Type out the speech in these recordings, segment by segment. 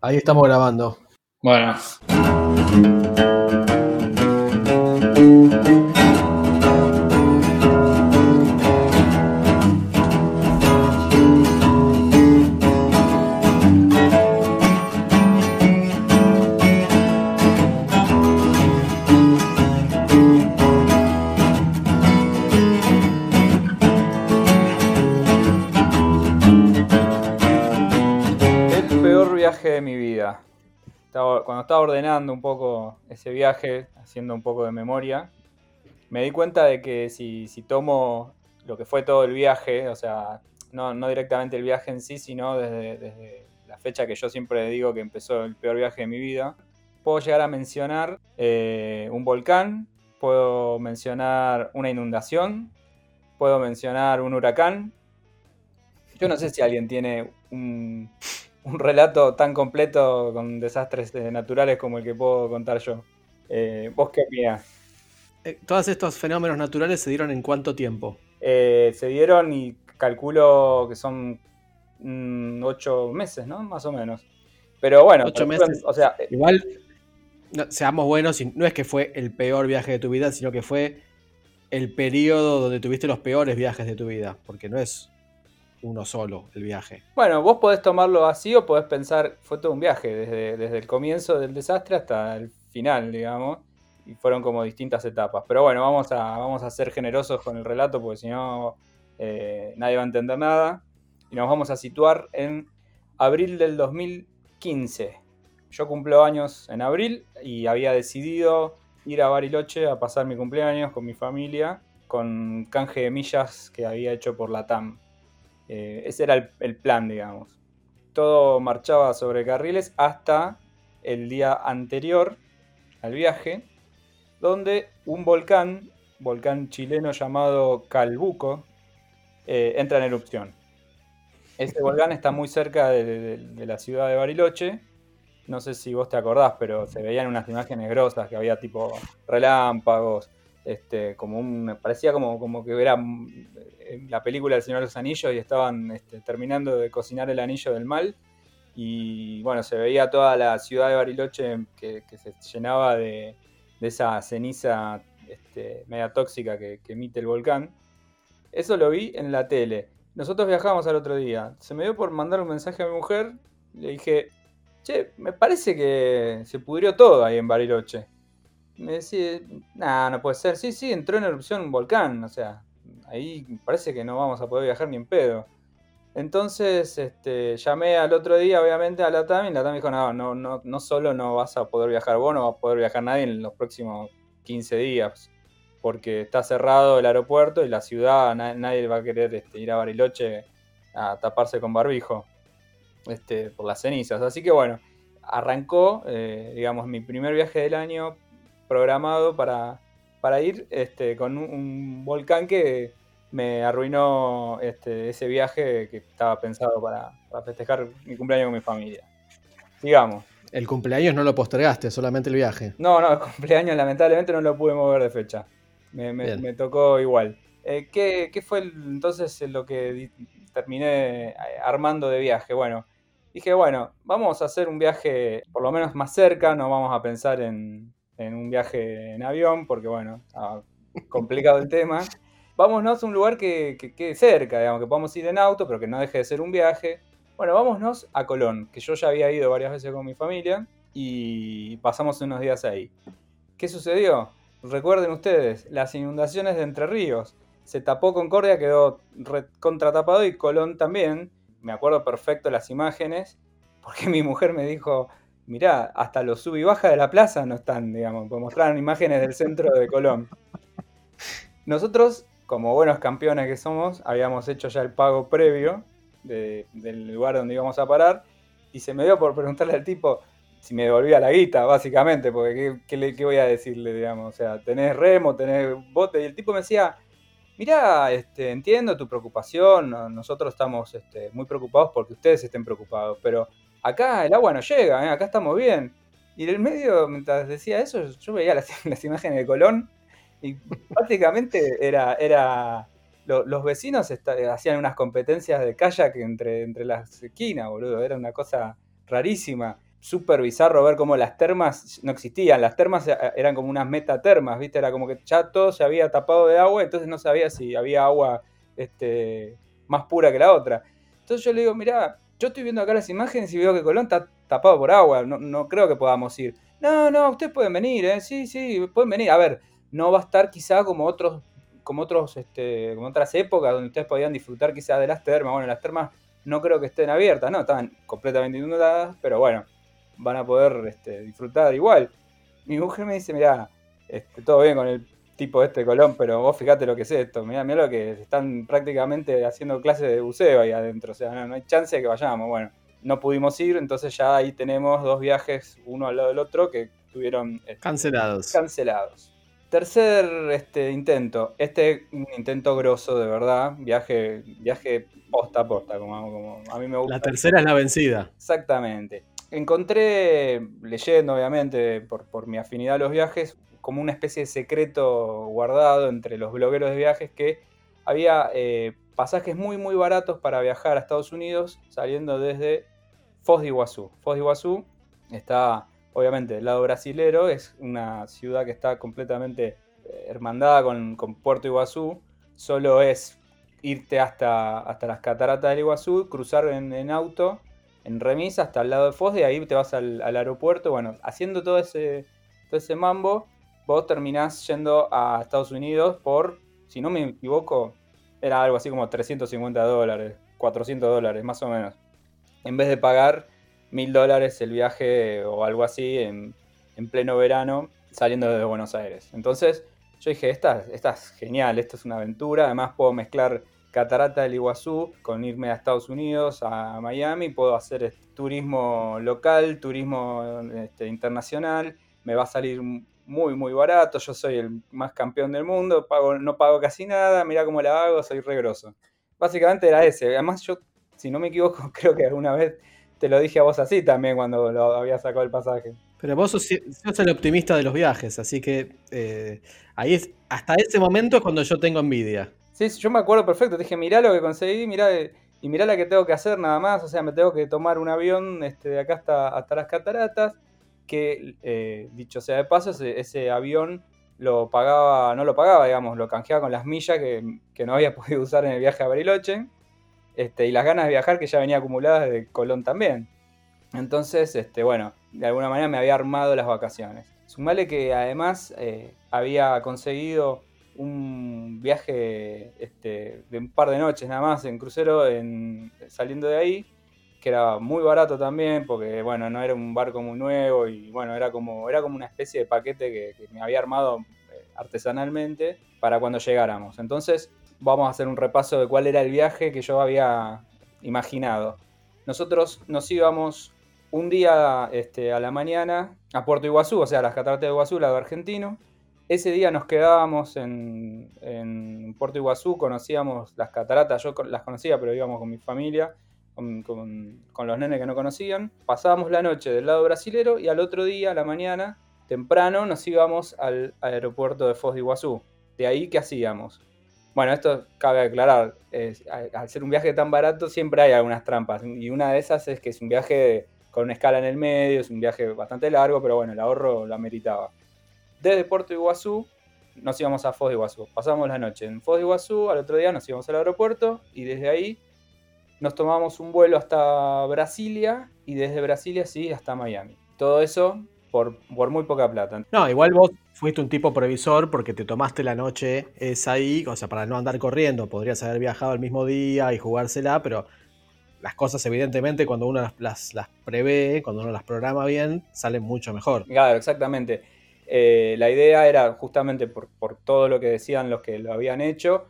Ahí estamos grabando. Bueno. Estaba- ordenando un poco ese viaje, haciendo un poco de memoria, me di cuenta de que si, tomo lo que fue todo el viaje, o sea, no, directamente el viaje en sí, sino desde, desde la fecha que yo siempre digo que empezó el peor viaje de mi vida, puedo llegar a mencionar eh, un volcán, puedo mencionar una inundación, puedo mencionar un huracán. Yo no sé si alguien tiene un, un relato tan completo con desastres eh, naturales como el que puedo contar yo. Eh, ¿Vos qué opinás? Eh, Todos estos fenómenos naturales se dieron en cuánto tiempo? Eh, se dieron y calculo que son mm, ocho meses, ¿no? Más o menos. Pero bueno, Ocho meses. o sea, Igual, no, seamos buenos, no es que fue el peor viaje de tu vida, sino que fue el periodo donde tuviste los peores viajes de tu vida, porque no es uno solo el viaje. bueno, vos podés tomarlo así o podés pensar, fue todo un viaje, desde, desde el comienzo del desastre hasta el final, digamos, y fueron como distintas etapas. Pero bueno, vamos a, vamos a ser generosos con el relato, porque si no, eh, nadie va a entender nada. Y nos vamos a situar en abril del 2015. Yo cumplo años en abril y había decidido ir a Bariloche a pasar mi cumpleaños con mi familia, con canje de millas que había hecho por la TAM. Eh, ese era el, plan, digamos. Todo marchaba sobre carriles hasta el día anterior al viaje, donde un volcán, volcán chileno llamado Calbuco, eh, entra en erupción. Este volcán está muy cerca de, de- de la ciudad de Bariloche. No sé si vos te acordás, pero se veían unas imágenes grosas que había tipo relámpagos, este, como un, parecía como, como que era eh, la película del Señor de los Anillos y estaban este, terminando de cocinar el anillo del mal. Y bueno, se veía toda la ciudad de Bariloche que, se llenaba de, de esa ceniza este, media tóxica que, que emite el volcán. Eso lo vi en la tele. Nosotros viajamos al otro día. Se me dio por mandar un mensaje a mi mujer. Le dije, che, me parece que se pudrió todo ahí en Bariloche. Me decía, nah, no puede ser. Sí, sí, entró en erupción un volcán. O sea, ahí parece que no vamos a poder viajar ni en pedo. Entonces, este, llamé al otro día, obviamente, a la TAM y la TAM dijo, no, no, no, no solo no vas a poder viajar vos, no va a poder viajar nadie en los próximos 15 días, porque está cerrado el aeropuerto y la ciudad, na- nadie va a querer este, ir a Bariloche a taparse con barbijo este, por las cenizas. Así que bueno, arrancó, eh, digamos, mi primer viaje del año programado para, para ir este, con un, un volcán que me arruinó este, ese viaje que estaba pensado para, para festejar mi cumpleaños con mi familia. Digamos. El cumpleaños no lo postergaste, solamente el viaje. No, no, el cumpleaños lamentablemente no lo pude mover de fecha. Me, me- Bien. me tocó igual. Eh, ¿qué, qué fue entonces lo que di- terminé eh, armando de viaje? Bueno, dije, bueno, vamos a hacer un viaje por lo menos más cerca, no vamos a pensar en, en un viaje en avión, porque bueno, complicado el tema. Vámonos a un lugar que, que quede cerca, digamos, que podamos ir en auto, pero que no deje de ser un viaje. Bueno, vámonos a Colón, que yo ya había ido varias veces con mi familia y pasamos unos días ahí. ¿Qué sucedió? Recuerden ustedes, las inundaciones de Entre Ríos. Se tapó Concordia, quedó contratapado y Colón también. Me acuerdo perfecto las imágenes, porque mi mujer me dijo, mirá, hasta los sub y baja de la plaza no están, digamos, pues mostraron imágenes del centro de Colón. Nosotros, como buenos campeones que somos, habíamos hecho ya el pago previo de- del lugar donde íbamos a parar y se me dio por preguntarle al tipo si me devolvía la guita, básicamente, porque ¿qué, qué qué voy a decirle, digamos? O sea, tenés remo, tenés bote, y el tipo me decía, mirá, este, entiendo tu preocupación, no- nosotros estamos este, muy preocupados porque ustedes estén preocupados, pero acá el agua no llega, ¿eh? acá estamos bien. Y en el medio, mientras decía eso, yo veía las, imágenes de Colón y prácticamente era, era lo- los vecinos hacían unas competencias de kayak entre, entre las esquinas, boludo, era una cosa rarísima. súper bizarro ver cómo las termas no existían. Las termas e, eran como unas metatermas, ¿viste? Era como que ya todo se había tapado de agua, entonces no sabía si había agua este, más pura que la otra. Entonces yo le digo, mira, yo estoy viendo acá las imágenes y veo que Colón está tapado por agua, no, no creo que podamos ir. No, no, ustedes pueden venir, ¿eh? Sí, sí, pueden venir. A ver, no va a estar quizá como otros como otros este, como otras épocas donde ustedes podían disfrutar quizás de las termas. Bueno, las termas no creo que estén abiertas, no, estaban completamente inundadas, pero bueno, van a poder este, disfrutar igual. Mi mujer me dice, mira, este, todo bien con el tipo este Colón, pero vos fíjate lo que es esto, mirá, mirá lo que están prácticamente haciendo clases de buceo ahí adentro, o sea, no, hay chance de que vayamos, bueno, no pudimos ir, entonces ya ahí tenemos dos viajes, uno al lado del otro, que tuvieron... Este, cancelados. Cancelados. Tercer este, intento, este un intento grosso de verdad, viaje, viaje posta a posta, como, como a mí me gusta. La tercera es la vencida. Exactamente. Encontré, leyendo obviamente por, por mi afinidad a los viajes, como una especie de secreto guardado entre los blogueros de viajes que había eh, pasajes muy muy baratos para viajar a Estados Unidos saliendo desde Foz de Iguazú. Foz de Iguazú está obviamente del lado brasilero, es una ciudad que está completamente eh, hermandada con, Puerto Iguazú, solo es irte hasta, hasta las cataratas del Iguazú, cruzar en, auto, en remis hasta el lado de Foz, y ahí te vas al, aeropuerto, bueno, haciendo todo ese, todo ese mambo, vos terminás yendo a Estados Unidos por, si no me equivoco, era algo así como 350 dólares, 400 dólares, más o menos. En vez de pagar mil dólares el viaje o algo así en, pleno verano saliendo desde Buenos Aires. Entonces yo dije, esta, esta es genial, esta es una aventura, además puedo mezclar Catarata del Iguazú con irme a Estados Unidos, a Miami, puedo hacer turismo local, turismo este, internacional, me va a salir muy muy barato, yo soy el más campeón del mundo, pago, no pago casi nada, mira cómo la hago, soy regroso. Básicamente era ese, además yo, si no me equivoco, creo que alguna vez te lo dije a vos así también cuando lo había sacado el pasaje. Pero vos sos, el optimista de los viajes, así que eh, ahí es, hasta ese momento es cuando yo tengo envidia. Sí, yo me acuerdo perfecto. Te dije, mirá lo que conseguí, mirá, y mirá la que tengo que hacer nada más. O sea, me tengo que tomar un avión este, de acá hasta, hasta las cataratas. Que, eh, dicho sea de paso, ese, avión lo pagaba, no lo pagaba, digamos, lo canjeaba con las millas que, que no había podido usar en el viaje a Bariloche. Este, y las ganas de viajar que ya venía acumuladas de Colón también. Entonces, este, bueno, de alguna manera me había armado las vacaciones. Sumale que además eh, había conseguido un viaje este, de un par de noches nada más en crucero en, saliendo de ahí, que era muy barato también, porque bueno, no era un barco muy nuevo y bueno, era como, era como una especie de paquete que, me había armado eh, artesanalmente para cuando llegáramos. Entonces, vamos a hacer un repaso de cuál era el viaje que yo había imaginado. Nosotros nos íbamos un día este, a la mañana a Puerto Iguazú, o sea, a las cataratas de Iguazú, lado argentino. Ese día nos quedábamos en, en, Puerto Iguazú, conocíamos las cataratas, yo las conocía, pero íbamos con mi familia, con, los nenes que no conocían. Pasábamos la noche del lado brasilero y al otro día, a la mañana, temprano, nos íbamos al aeropuerto de Foz de Iguazú. De ahí, ¿qué hacíamos? Bueno, esto cabe aclarar, al ser un viaje tan barato siempre hay algunas trampas y una de esas es que es un viaje con una escala en el medio, es un viaje bastante largo, pero bueno, el ahorro lo ameritaba. Desde Puerto Iguazú nos íbamos a Foz de Iguazú, pasamos la noche en Foz de Iguazú, al otro día nos íbamos al aeropuerto y desde ahí nos tomamos un vuelo hasta Brasilia y desde Brasilia sí hasta Miami. Todo eso por, por muy poca plata. No, igual vos fuiste un tipo previsor porque te tomaste la noche esa ahí, o sea, para no andar corriendo, podrías haber viajado el mismo día y jugársela, pero las cosas evidentemente cuando uno las, las, prevé, cuando uno las programa bien, salen mucho mejor. Claro, exactamente. Eh, la idea era justamente por, por, todo lo que decían los que lo habían hecho,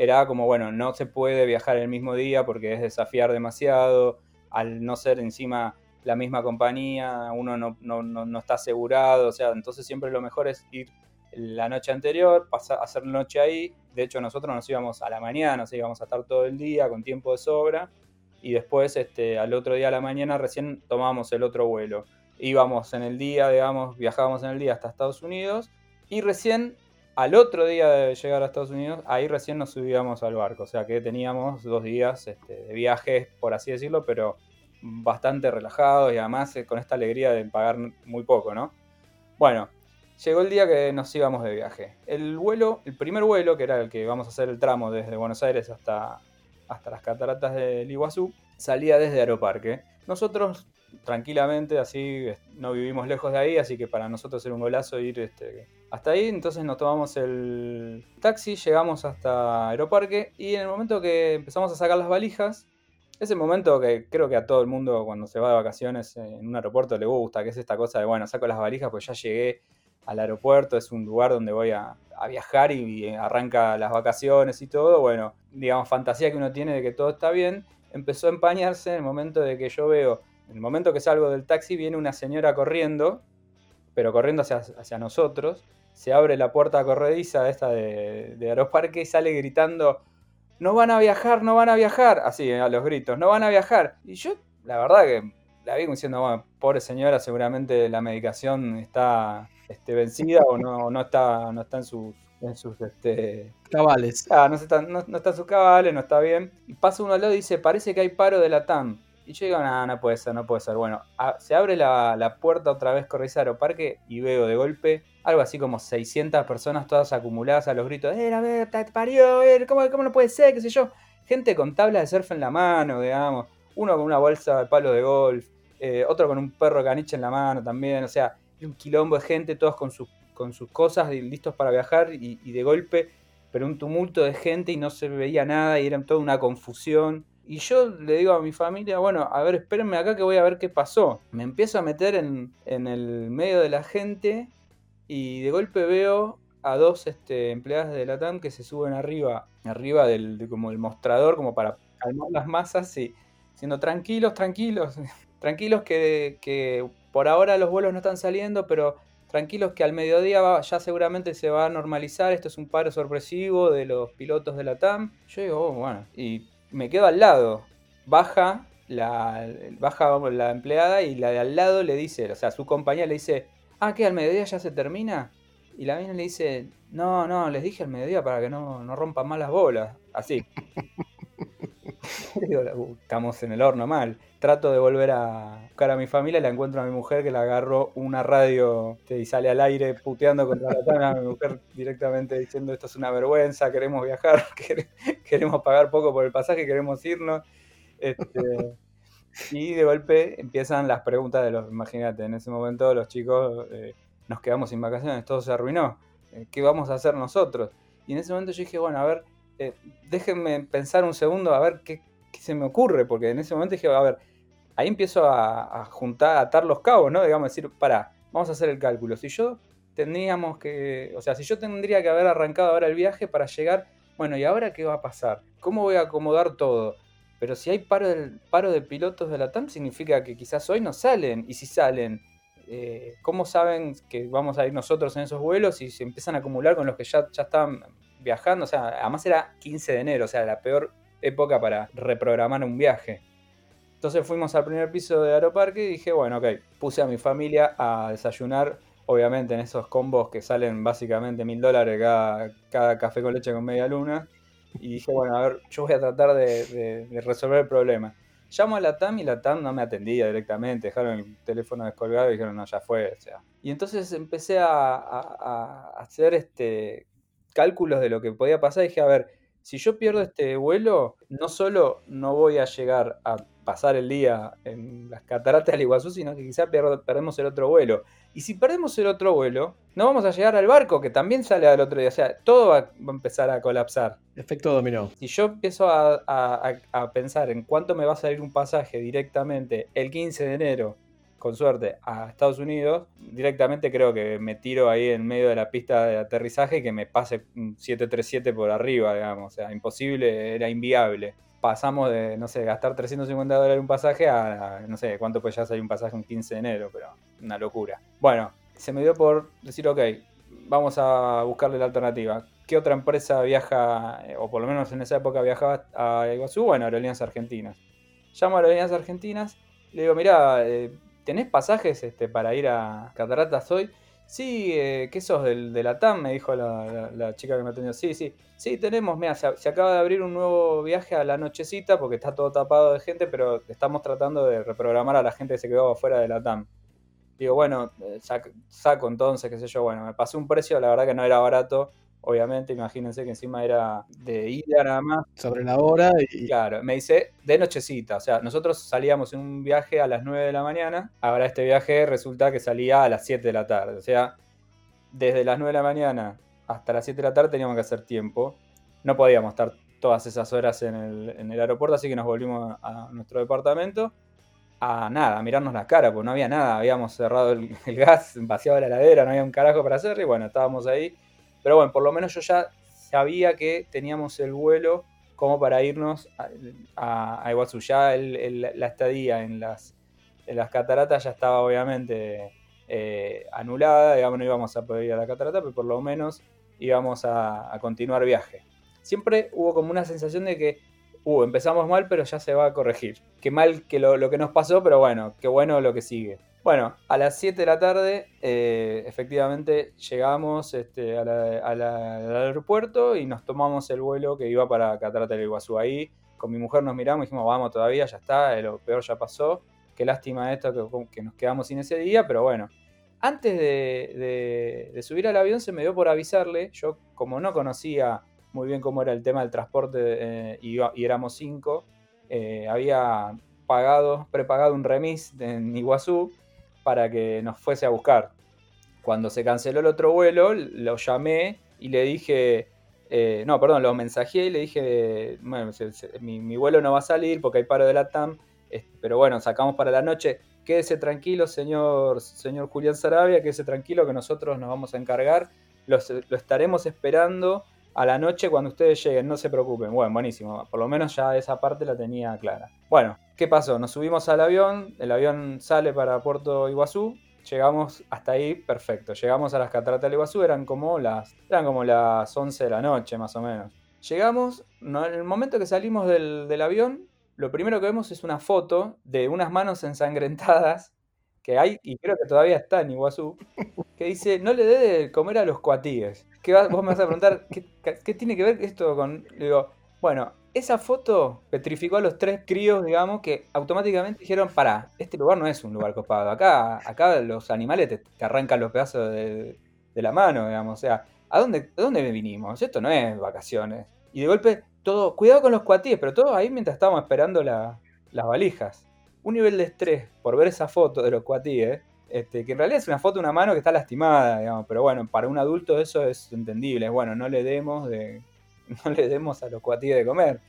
era como, bueno, no se puede viajar el mismo día porque es desafiar demasiado, al no ser encima la misma compañía, uno no, no, no, está asegurado, o sea, entonces siempre lo mejor es ir la noche anterior, pasar, hacer noche ahí, de hecho nosotros nos íbamos a la mañana, sea, íbamos a estar todo el día con tiempo de sobra, y después este, al otro día a la mañana recién tomábamos el otro vuelo. Íbamos en el día, digamos, viajábamos en el día hasta Estados Unidos, y recién al otro día de llegar a Estados Unidos, ahí recién nos subíamos al barco, o sea que teníamos dos días este, de viaje, por así decirlo, pero bastante relajados y además eh, con esta alegría de pagar muy poco, ¿no? Bueno, llegó el día que nos íbamos de viaje. El vuelo, el primer vuelo, que era el que vamos a hacer el tramo desde Buenos Aires hasta, hasta las cataratas del Iguazú, salía desde Aeroparque. Nosotros tranquilamente, así no vivimos lejos de ahí, así que para nosotros era un golazo ir este, hasta ahí. Entonces nos tomamos el taxi, llegamos hasta Aeroparque y en el momento que empezamos a sacar las valijas, es el momento que creo que a todo el mundo cuando se va de vacaciones en un aeropuerto le gusta, que es esta cosa de, bueno, saco las valijas pues ya llegué al aeropuerto, es un lugar donde voy a, viajar y, arranca las vacaciones y todo, bueno, digamos, fantasía que uno tiene de que todo está bien, empezó a empañarse en el momento de que yo veo, en el momento que salgo del taxi viene una señora corriendo, pero corriendo hacia, hacia nosotros, se abre la puerta corrediza esta de, de Aeroparque y sale gritando, no van a viajar, no van a viajar, así, a los gritos, no van a viajar. Y yo, la verdad que la vi diciendo, bueno, pobre señora, seguramente la medicación está este, vencida o no, no, está, no está en sus, en sus este... cabales. Ah, no, está, no, está en sus cabales, no está bien. Y pasa uno al lado y dice, parece que hay paro de la TAM. Y yo digo, no, no puede ser, no puede ser. Bueno, se abre la, puerta otra vez Corriza Aeroparque y veo de golpe algo así como 600 personas todas acumuladas a los gritos, ¡eh, a ver, te parió! ¿cómo, ¿Cómo no puede ser? ¿Qué sé yo? Gente con tablas de surf en la mano, digamos. Uno con una bolsa de palo de golf. Eh, otro con un perro caniche en la mano también. O sea, un quilombo de gente, todos con, sus, con sus cosas listos para viajar y, de golpe, pero un tumulto de gente y no se veía nada y era toda una confusión. Y yo le digo a mi familia, bueno, a ver, espérenme acá que voy a ver qué pasó. Me empiezo a meter en, el medio de la gente y de golpe veo a dos este, empleadas de la TAM que se suben arriba, arriba del como el mostrador, como para calmar las masas y siendo tranquilos, tranquilos, tranquilos que, que por ahora los vuelos no están saliendo, pero tranquilos que al mediodía ya seguramente se va a normalizar. Esto es un paro sorpresivo de los pilotos de la TAM. Yo digo, oh, bueno, me quedo al lado. Baja la, baja la empleada y la de al lado le dice, o sea, su compañía le dice, ah, ¿qué? ¿Al mediodía ya se termina? Y la mina le dice, no, no, les dije al mediodía para que no, no rompan más las bolas. Así. estamos en el horno mal. Trato de volver a buscar a mi familia y la encuentro a mi mujer que le agarró una radio y sale al aire puteando contra la tana. mi mujer directamente diciendo esto es una vergüenza, queremos viajar, queremos pagar poco por el pasaje, queremos irnos. Este, y de golpe empiezan las preguntas de los, imagínate, en ese momento los chicos eh, nos quedamos sin vacaciones, todo se arruinó. Eh, ¿Qué vamos a hacer nosotros? Y en ese momento yo dije, bueno, a ver, eh, déjenme pensar un segundo a ver qué, se me ocurre, porque en ese momento dije, a ver, ahí empiezo a, juntar, a atar los cabos, ¿no? Digamos, decir, para, vamos a hacer el cálculo. Si yo tendríamos que, o sea, si yo tendría que haber arrancado ahora el viaje para llegar, bueno, ¿y ahora qué va a pasar? ¿Cómo voy a acomodar todo? Pero si hay paro, del, paro de pilotos de la TAM, significa que quizás hoy no salen. Y si salen, eh, ¿cómo saben que vamos a ir nosotros en esos vuelos y se empiezan a acumular con los que ya, ya están viajando, o sea, además era 15 de enero, o sea, la peor época para reprogramar un viaje. Entonces fuimos al primer piso de Aeroparque y dije, bueno, ok, puse a mi familia a desayunar, obviamente en esos combos que salen básicamente mil dólares cada, café con leche con media luna. Y dije, bueno, a ver, yo voy a tratar de, resolver el problema. Llamo a la TAM y la TAM no me atendía directamente, dejaron el teléfono descolgado y dijeron, no, ya fue. O. Y entonces empecé a, a hacer este, cálculos de lo que podía pasar, dije, a ver, si yo pierdo este vuelo, no solo no voy a llegar a pasar el día en las cataratas del Iguazú, sino que quizá perdemos el otro vuelo. Y si perdemos el otro vuelo, no vamos a llegar al barco, que también sale al otro día. O sea, todo va, a empezar a colapsar. Efecto dominó. Si yo empiezo a, a pensar en cuánto me va a salir un pasaje directamente el 15 de enero con suerte, a Estados Unidos, directamente creo que me tiro ahí en medio de la pista de aterrizaje y que me pase un 737 por arriba, digamos. O sea, imposible, era inviable. Pasamos de, no sé, gastar 350 dólares un pasaje a, no sé, cuánto pues ya salir un pasaje un 15 de enero, pero una locura. Bueno, se me dio por decir, ok, vamos a buscarle la alternativa. ¿Qué otra empresa viaja, o por lo menos en esa época viajaba a Iguazú? Bueno, Aerolíneas Argentinas. Llamo a Aerolíneas Argentinas, le digo, mira, eh, ¿tenés pasajes este, para ir a Cataratas hoy? Sí, eh, ¿qué sos del, de la TAM? Me dijo la, chica que me atendió. Sí, sí, sí, tenemos, mira, se, acaba de abrir un nuevo viaje a la nochecita porque está todo tapado de gente, pero estamos tratando de reprogramar a la gente que se quedó afuera de la TAM. Digo, bueno, eh, saco entonces, qué sé yo, bueno, me pasé un precio, la verdad que no era barato, obviamente, imagínense que encima era de ida nada más. Sobre la hora y... Claro, me dice de nochecita, o sea, nosotros salíamos en un viaje a las 9 de la mañana, ahora este viaje resulta que salía a las 7 de la tarde, o sea, desde las 9 de la mañana hasta las 7 de la tarde teníamos que hacer tiempo, no podíamos estar todas esas horas en el, aeropuerto, así que nos volvimos a, nuestro departamento a nada, a mirarnos la cara, porque no había nada, habíamos cerrado el, el gas, vaciado la heladera, no había un carajo para hacer, y bueno, estábamos ahí pero bueno, por lo menos yo ya sabía que teníamos el vuelo como para irnos a, a, Iguazú. Ya la estadía en las, en las cataratas ya estaba obviamente eh, anulada, digamos, no íbamos a poder ir a la catarata, pero por lo menos íbamos a, continuar viaje. Siempre hubo como una sensación de que, uh, empezamos mal, pero ya se va a corregir. Qué mal que lo, lo que nos pasó, pero bueno, qué bueno lo que sigue. Bueno, a las 7 de la tarde, eh, efectivamente, llegamos este, al aeropuerto y nos tomamos el vuelo que iba para Catarata del Iguazú. Ahí con mi mujer nos miramos y dijimos, vamos todavía, ya está, lo peor ya pasó. Qué lástima esto que, nos quedamos sin ese día, pero bueno. Antes de, subir al avión se me dio por avisarle, yo como no conocía muy bien cómo era el tema del transporte eh, y, éramos cinco, eh, había pagado, prepagado un remis en Iguazú para que nos fuese a buscar. Cuando se canceló el otro vuelo, lo llamé y le dije, eh, no, perdón, lo mensajé y le dije, bueno, mi, vuelo no va a salir porque hay paro de la TAM, pero bueno, sacamos para la noche. Quédese tranquilo, señor, señor Julián Sarabia, quédese tranquilo que nosotros nos vamos a encargar. lo estaremos esperando a la noche cuando ustedes lleguen, no se preocupen. Bueno, buenísimo, por lo menos ya esa parte la tenía clara. Bueno, ¿qué pasó? Nos subimos al avión, el avión sale para Puerto Iguazú, llegamos hasta ahí, perfecto. Llegamos a las cataratas del Iguazú, eran como las, eran como las 11 de la noche más o menos. Llegamos, en el momento que salimos del, del avión, lo primero que vemos es una foto de unas manos ensangrentadas que hay, y creo que todavía está en Iguazú, que dice, no le dé de comer a los cuatíes. Que vos me vas a preguntar, ¿qué, tiene que ver esto con...? Digo, bueno, esa foto petrificó a los tres críos, digamos, que automáticamente dijeron, pará, este lugar no es un lugar copado. Acá, acá los animales te, arrancan los pedazos de, la mano, digamos. O sea, ¿a dónde, ¿a dónde vinimos? Esto no es vacaciones. Y de golpe, todo, cuidado con los cuatíes, pero todo ahí mientras estábamos esperando las valijas un nivel de estrés por ver esa foto de los cuatíes, este, que en realidad es una foto de una mano que está lastimada, digamos, pero bueno, para un adulto eso es entendible, bueno, no le demos de, no le demos a los cuatíes de comer.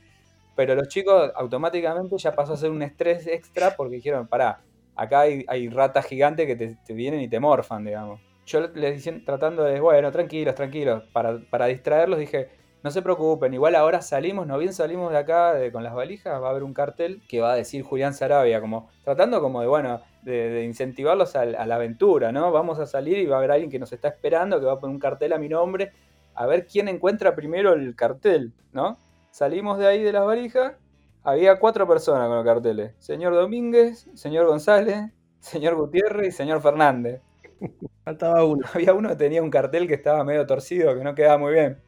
Pero los chicos automáticamente ya pasó a ser un estrés extra porque dijeron, pará, acá hay, ratas gigantes que te, vienen y te morfan, digamos. Yo les dije, tratando de, bueno, tranquilos, tranquilos, para distraerlos dije, no se preocupen, igual ahora salimos, no bien salimos de acá con las valijas, va a haber un cartel que va a decir Julián Sarabia, como tratando como de, bueno, de, incentivarlos a, la aventura, ¿no? Vamos a salir y va a haber alguien que nos está esperando, que va a poner un cartel a mi nombre, a ver quién encuentra primero el cartel, ¿no? Salimos de ahí de las valijas, había cuatro personas con los carteles, señor Domínguez, señor González, señor Gutiérrez y señor Fernández. Faltaba uno. Había uno que tenía un cartel que estaba medio torcido, que no quedaba muy bien.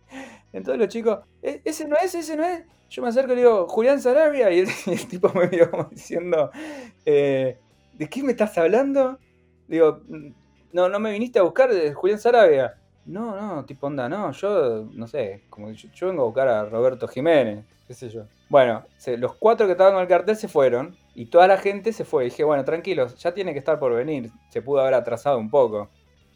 Entonces los chicos, e, ese no es, ese no es. Yo me acerco y digo, Julián Sarabia, y el, tipo me vio como diciendo, eh, ¿de qué me estás hablando? Digo, no, no me viniste a buscar Julián Sarabia. No, no, tipo onda, no, yo, no sé, como yo, vengo a buscar a Roberto Jiménez, qué sé yo. Bueno, los cuatro que estaban con el cartel se fueron y toda la gente se fue. Y dije, bueno, tranquilos, ya tiene que estar por venir, se pudo haber atrasado un poco.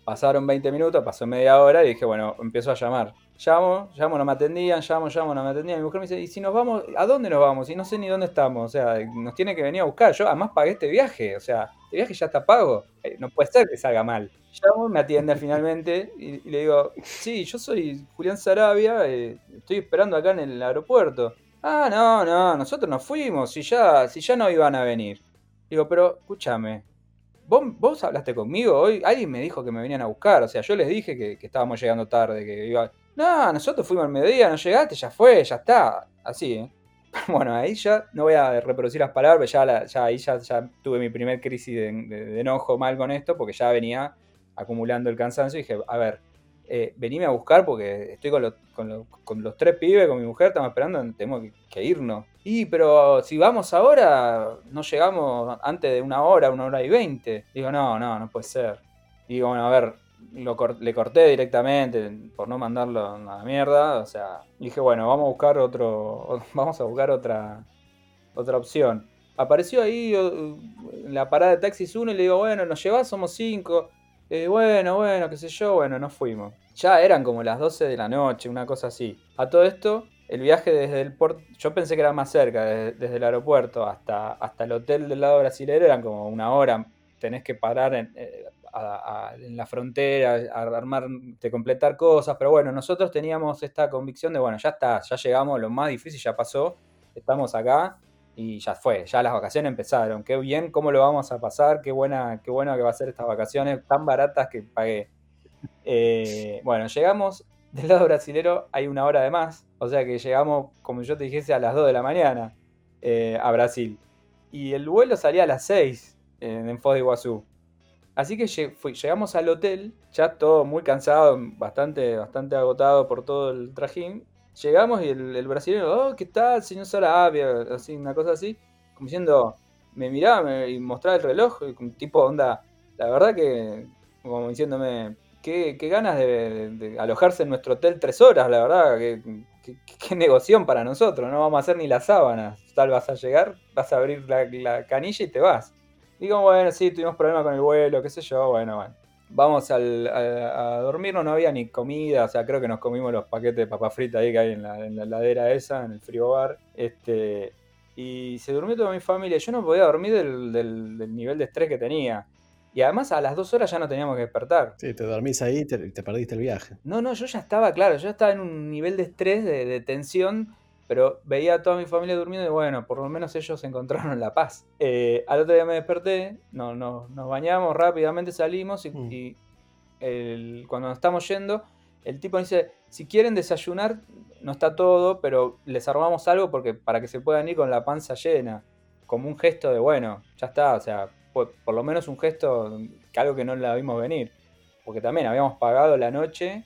Pasaron 20 minutos, pasó media hora y dije, bueno, empiezo a llamar. Llamo, llamo, no me atendían, llamo, llamo, no me atendían. Mi mujer me dice, ¿y si nos vamos? ¿A dónde nos vamos? Y no sé ni dónde estamos. O sea, nos tiene que venir a buscar. Yo además pagué este viaje. O sea, este viaje ya está pago. Eh, no puede ser que salga mal. Llamo, me atiende finalmente y, le digo, sí, yo soy Julián Sarabia, eh, estoy esperando acá en el aeropuerto. Ah, no, no, nosotros nos fuimos, si ya, si ya no iban a venir. Digo, pero escúchame, ¿Vos, hablaste conmigo hoy? Alguien me dijo que me venían a buscar. O sea, yo les dije que, estábamos llegando tarde, que iba. No, nosotros fuimos al mediodía, no llegaste, ya fue, ya está. Así, ¿eh? Bueno, ahí ya no voy a reproducir las palabras, ya, ya ahí ya, tuve mi primer crisis de, enojo mal con esto, porque ya venía acumulando el cansancio y dije, a ver, eh, venime a buscar porque estoy con, los tres pibes, con mi mujer, estamos esperando, tenemos que, irnos. Y, pero si vamos ahora, no llegamos antes de una hora, una hora y veinte. Digo, no, no, no puede ser. Digo, bueno, a ver, le corté directamente por no mandarlo a la mierda. O sea, dije, bueno, vamos a buscar otro, vamos a buscar otra, otra opción. Apareció ahí en la parada de taxis uno y le digo, bueno, nos llevas, somos cinco. Eh, bueno, bueno, qué sé yo, bueno, nos fuimos. Ya eran como las 12 de la noche, una cosa así. A todo esto, el viaje desde el puerto, yo pensé que era más cerca, desde, el aeropuerto hasta, hasta el hotel del lado brasilero eran como una hora. Tenés que parar en, eh, en la frontera, a armar, de completar cosas, pero bueno, nosotros teníamos esta convicción de, bueno, ya está, ya llegamos, lo más difícil ya pasó, estamos acá y ya fue, ya las vacaciones empezaron. Qué bien, cómo lo vamos a pasar, qué buena, qué bueno que va a ser estas vacaciones tan baratas que pagué. Eh, bueno, llegamos del lado brasilero, hay una hora de más, o sea que llegamos, como yo te dijese, a las 2 de la mañana eh, a Brasil. Y el vuelo salía a las 6 en Foz de Iguazú. Así que llegamos al hotel, ya todo muy cansado, bastante, bastante agotado por todo el trajín, Llegamos y el, brasileño, oh, ¿qué tal, señor Sarabia? Así, una cosa así, como diciendo, me miraba y mostraba el reloj, tipo onda, la verdad que, como diciéndome, qué, ganas de, alojarse en nuestro hotel tres horas, la verdad, qué, qué, negoción para nosotros, no vamos a hacer ni las sábanas, tal vas a llegar, vas a abrir la, la canilla y te vas. Digo, bueno, sí, tuvimos problemas con el vuelo, qué sé yo, bueno, bueno vamos al, a, dormirnos, no había ni comida, o sea, creo que nos comimos los paquetes de papa frita ahí que hay en la, en la heladera esa, en el frigobar. Este, y se durmió toda mi familia. Yo no podía dormir del, del, nivel de estrés que tenía. Y además a las dos horas ya no teníamos que despertar. Sí, te dormís ahí y te, perdiste el viaje. No, no, yo ya estaba, claro, yo estaba en un nivel de estrés, de, de tensión pero veía a toda mi familia durmiendo y bueno, por lo menos ellos encontraron la paz. Eh, al otro día me desperté, no, no, nos bañamos rápidamente, salimos y, mm. cuando nos estamos yendo, el tipo dice, si quieren desayunar, no está todo, pero les armamos algo porque para que se puedan ir con la panza llena, como un gesto de, bueno, ya está, o sea, por, por lo menos un gesto, que algo que no la vimos venir, porque también habíamos pagado la noche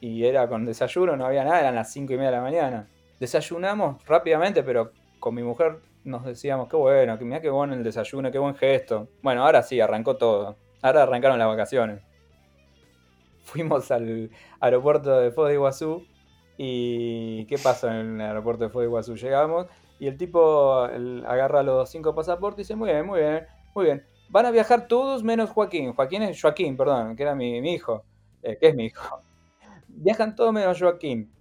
y era con desayuno, no había nada, eran las 5 y media de la mañana. Desayunamos rápidamente, pero con mi mujer nos decíamos, qué bueno, mira qué bueno el desayuno, qué buen gesto. Bueno, ahora sí, arrancó todo. Ahora arrancaron las vacaciones. Fuimos al aeropuerto de Foz de Iguazú y ¿qué pasó en el aeropuerto de Foz de Iguazú? Llegamos y el tipo agarra los cinco pasaportes y dice, muy bien, muy bien, muy bien. Van a viajar todos menos Joaquín. Joaquín es Joaquín, perdón, que era mi, hijo. Eh, que es mi hijo. Viajan todos menos Joaquín.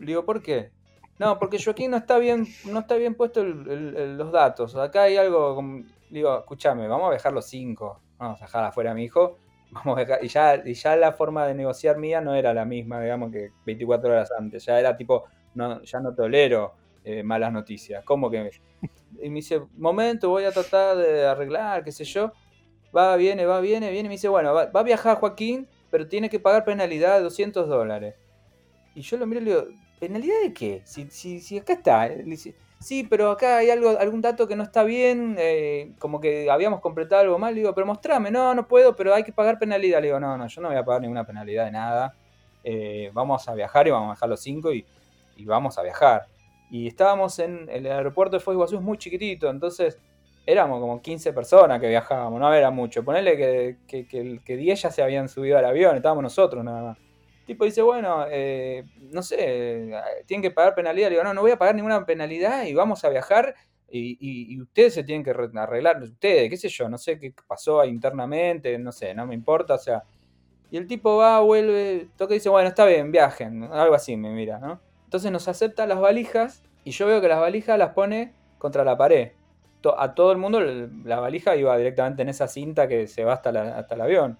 Le digo, ¿por qué? No, porque Joaquín no está bien, no está bien puesto los datos. Acá hay algo, como, digo, escúchame, vamos a dejar los cinco. Vamos a dejar afuera a mi hijo. Vamos a dejar, y ya, y ya la forma de negociar mía no era la misma, digamos, que 24 horas antes. Ya era tipo, no, ya no tolero eh, malas noticias. ¿Cómo que? Y me dice, momento, voy a tratar de arreglar, qué sé yo. Va, viene, va, viene, viene. Y me dice, bueno, va, va a viajar Joaquín, pero tiene que pagar penalidad de 200 dólares. Y yo lo miro y le digo, ¿Penalidad de qué? Si, si, si acá está. Eh, sí, pero acá hay algo, algún dato que no está bien, eh, como que habíamos completado algo mal. Le digo, pero mostrame, no, no puedo, pero hay que pagar penalidad. Le digo, no, no, yo no voy a pagar ninguna penalidad de nada. Eh, vamos a viajar y vamos a dejar los cinco y, vamos a viajar. Y estábamos en el aeropuerto de Foz Iguazú, es muy chiquitito, entonces éramos como 15 personas que viajábamos, no era mucho. Ponerle que, que, que, que 10 ya se habían subido al avión, estábamos nosotros nada más tipo dice, bueno, eh, no sé, tienen que pagar penalidad. Le digo, no, no voy a pagar ninguna penalidad y vamos a viajar y, ustedes se tienen que arreglar, ustedes, qué sé yo, no sé qué pasó internamente, no sé, no me importa, o sea. Y el tipo va, vuelve, toca y dice, bueno, está bien, viajen, algo así me mira, ¿no? Entonces nos acepta las valijas y yo veo que las valijas las pone contra la pared. A todo el mundo la valija iba directamente en esa cinta que se va hasta, hasta el avión.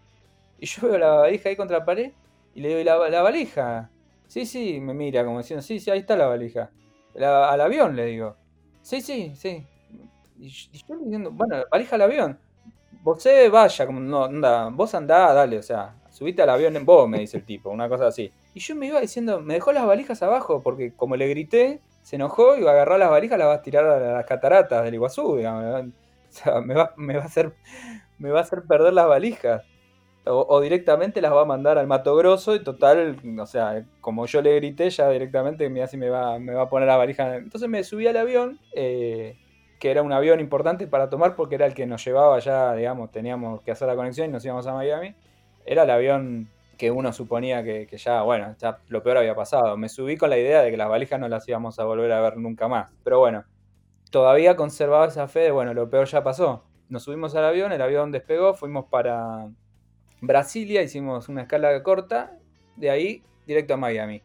Y yo veo la valija ahí contra la pared y le digo, ¿la, la valija? Sí, sí, me mira como diciendo, sí, sí, ahí está la valija. al avión, le digo. Sí, sí, sí. Y, yo le diciendo, bueno, la valija al avión. Vos vaya, como no, anda, vos andá, dale, o sea, subite al avión en vos, me dice el tipo, una cosa así. Y yo me iba diciendo, me dejó las valijas abajo, porque como le grité, se enojó y va a agarrar las valijas, las va a tirar a las cataratas del Iguazú, digamos. O sea, me va, me va a hacer, me va a hacer perder las valijas. O, directamente las va a mandar al Mato Grosso y total, o sea, como yo le grité, ya directamente me, me, va, me va a poner la valija. Entonces me subí al avión, eh, que era un avión importante para tomar porque era el que nos llevaba ya, digamos, teníamos que hacer la conexión y nos íbamos a Miami. Era el avión que uno suponía que, ya, bueno, ya lo peor había pasado. Me subí con la idea de que las valijas no las íbamos a volver a ver nunca más. Pero bueno, todavía conservaba esa fe de, bueno, lo peor ya pasó. Nos subimos al avión, el avión despegó, fuimos para Brasilia, hicimos una escala corta, de ahí directo a Miami.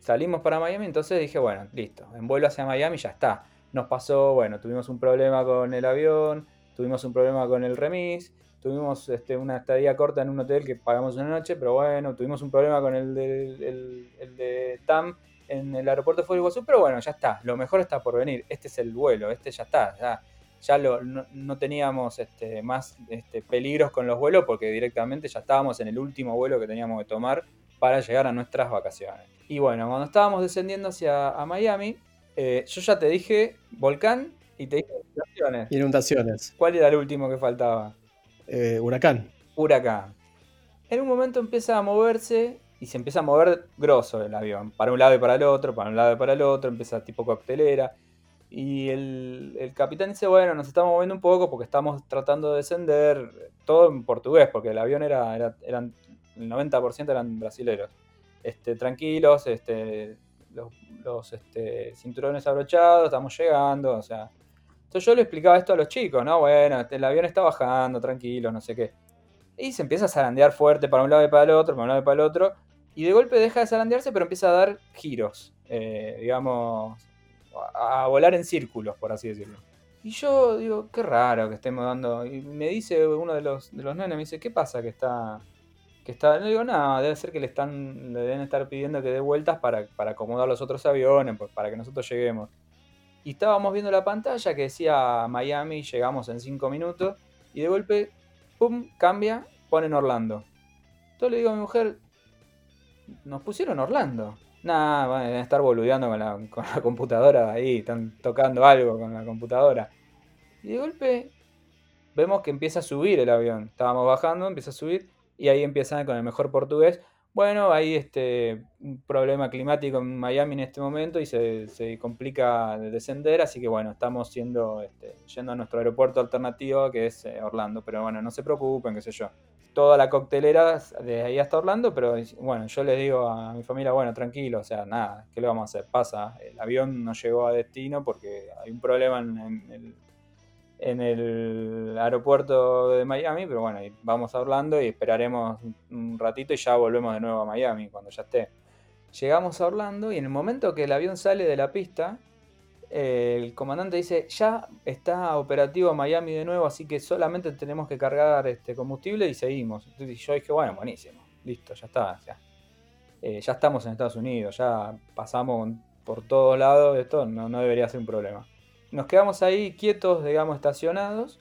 Salimos para Miami, entonces dije, bueno, listo, en vuelo hacia Miami ya está. Nos pasó, bueno, tuvimos un problema con el avión, tuvimos un problema con el remis, tuvimos este, una estadía corta en un hotel que pagamos una noche, pero bueno, tuvimos un problema con el de, TAM en el aeropuerto de Fuego pero bueno, ya está, lo mejor está por venir, este es el vuelo, este ya está, ya ya no, teníamos este, más este, peligros con los vuelos porque directamente ya estábamos en el último vuelo que teníamos que tomar para llegar a nuestras vacaciones. Y bueno, cuando estábamos descendiendo hacia Miami, eh, yo ya te dije volcán y te dije inundaciones. Inundaciones. ¿Cuál era el último que faltaba? Eh, huracán. Huracán. En un momento empieza a moverse y se empieza a mover grosso el avión, para un lado y para el otro, para un lado y para el otro, empieza tipo coctelera. Y el, capitán dice, bueno, nos estamos moviendo un poco porque estamos tratando de descender, todo en portugués, porque el avión era, eran, el 90% eran brasileros. Este, tranquilos, este, los, este, cinturones abrochados, estamos llegando, o sea. Entonces yo le explicaba esto a los chicos, ¿no? Bueno, el avión está bajando, tranquilo, no sé qué. Y se empieza a zarandear fuerte para un lado y para el otro, para un lado y para el otro. Y de golpe deja de zarandearse, pero empieza a dar giros. Eh, digamos, a volar en círculos, por así decirlo. Y yo digo, qué raro que estemos dando. Y me dice uno de los, de los nenes, me dice, ¿qué pasa que está.? Que está. No digo nada, debe ser que le están. Le deben estar pidiendo que dé vueltas para, para acomodar los otros aviones, pues, para que nosotros lleguemos. Y estábamos viendo la pantalla que decía Miami, llegamos en 5 minutos. Y de golpe, pum, cambia, ponen Orlando. Entonces le digo a mi mujer, nos pusieron Orlando. Nada, van a estar boludeando con la, computadora ahí, están tocando algo con la computadora. Y de golpe vemos que empieza a subir el avión. Estábamos bajando, empieza a subir y ahí empiezan con el mejor portugués. Bueno, hay este, un problema climático en Miami en este momento y se, complica de descender, así que bueno, estamos este, yendo a nuestro aeropuerto alternativo que es eh, Orlando, pero bueno, no se preocupen, qué sé yo toda la coctelera de ahí hasta Orlando, pero bueno, yo les digo a mi familia, bueno, tranquilo, o sea, nada, ¿qué le vamos a hacer? Pasa, el avión no llegó a destino porque hay un problema en, el, aeropuerto de Miami, pero bueno, vamos a Orlando y esperaremos un ratito y ya volvemos de nuevo a Miami cuando ya esté. Llegamos a Orlando y en el momento que el avión sale de la pista, el comandante dice, ya está operativo Miami de nuevo, así que solamente tenemos que cargar este combustible y seguimos. Entonces yo dije, bueno, buenísimo, listo, ya está. Ya, eh, ya estamos en Estados Unidos, ya pasamos por todos lados, esto no, no debería ser un problema. Nos quedamos ahí quietos, digamos, estacionados,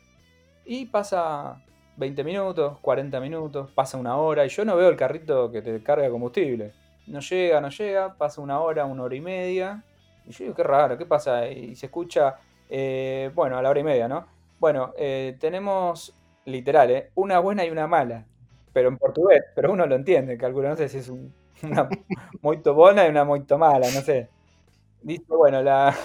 y pasa 20 minutos, 40 minutos, pasa una hora, y yo no veo el carrito que te carga combustible. No llega, no llega, pasa una hora, una hora y media, y yo digo, qué raro, ¿qué pasa? Y se escucha, eh, bueno, a la hora y media, ¿no? Bueno, eh, tenemos, literal, ¿eh? una buena y una mala, pero en portugués, pero uno lo entiende, calculo, no sé si es una muy buena y una muy mala, no sé. Dice, bueno, la,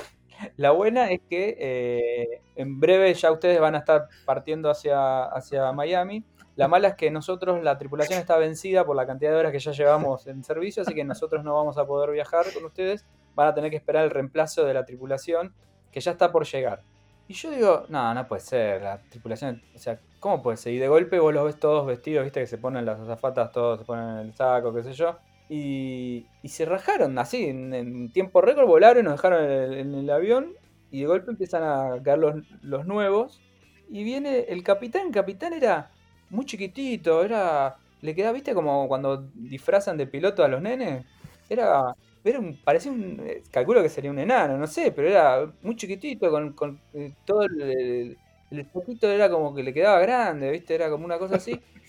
la buena es que en breve ya ustedes van a estar partiendo hacia, hacia Miami. La mala es que nosotros, la tripulación está vencida por la cantidad de horas que ya llevamos en servicio, así que nosotros no vamos a poder viajar con ustedes van a tener que esperar el reemplazo de la tripulación que ya está por llegar. Y yo digo, no, no puede ser, la tripulación, o sea, ¿cómo puede ser? Y de golpe vos los ves todos vestidos, viste que se ponen las azafatas, todos se ponen el saco, qué sé yo. Y, y se rajaron así, en, tiempo récord volaron y nos dejaron en el, avión. Y de golpe empiezan a caer los, los nuevos. Y viene el capitán, el capitán era muy chiquitito, era. Le queda, viste, como cuando disfrazan de piloto a los nenes. Era parecía un, eh, calculo que sería un enano, no sé, pero era muy chiquitito, con, eh, todo el, el, poquito era como que le quedaba grande, ¿viste? Era como una cosa así.